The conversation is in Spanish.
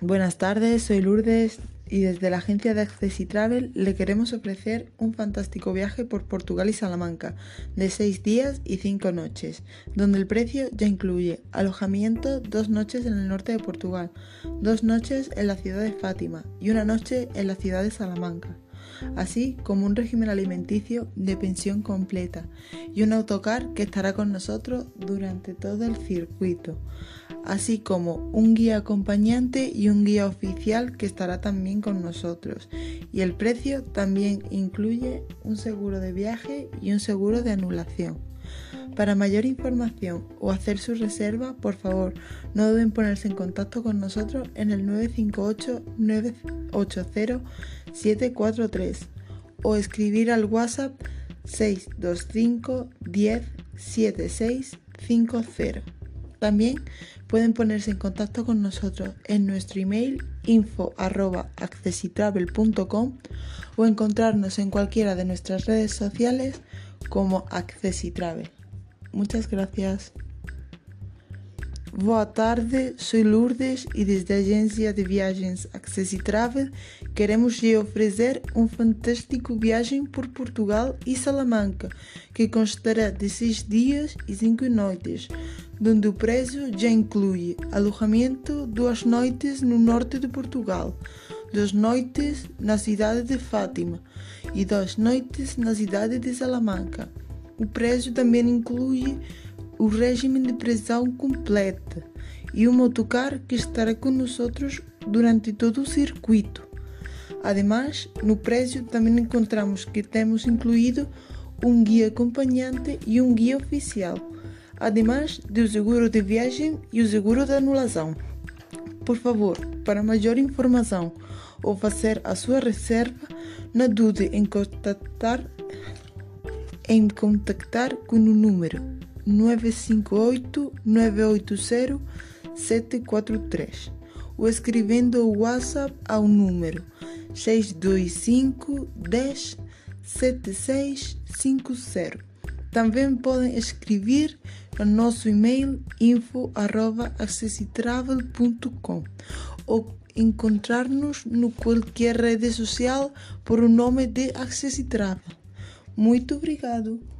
Buenas tardes, soy Lourdes y desde la agencia de Access Travel le queremos ofrecer un fantástico viaje por Portugal y Salamanca de 6 días y 5 noches, donde el precio ya incluye alojamiento dos noches en el norte de Portugal, dos noches en la ciudad de Fátima y una noche en la ciudad de Salamanca así como un régimen alimenticio de pensión completa y un autocar que estará con nosotros durante todo el circuito, así como un guía acompañante y un guía oficial que estará también con nosotros. Y el precio también incluye un seguro de viaje y un seguro de anulación. Para mayor información o hacer su reserva, por favor, no deben ponerse en contacto con nosotros en el 958-980-743 o escribir al WhatsApp 625 10 50. También pueden ponerse en contacto con nosotros en nuestro email info.accessitravel.com o encontrarnos en cualquiera de nuestras redes sociales como Accessitravel. Muchas gracias. Boa tarde, sou Lourdes e desde a agência de viagens Access Travel queremos lhe oferecer um fantástico viagem por Portugal e Salamanca, que constará de 6 dias e 5 noites, onde o preço já inclui alojamento duas noites no norte de Portugal, duas noites na cidade de Fátima e duas noites na cidade de Salamanca. O preço também inclui o regime de prisão completa e o motocar que estará nós durante todo o circuito. Ademais, no preço também encontramos que temos incluído um guia acompanhante e um guia oficial, ademais do seguro de viagem e o seguro de anulação. Por favor, para maior informação ou fazer a sua reserva, não dude em contactar em contactar com o número 958 980 743 ou escrevendo o WhatsApp ao número 625 10 7650. Também podem escrever no nosso e-mail info.accessitravel.com ou encontrar-nos no qualquer rede social por o nome de Accessitravel. Muito obrigado!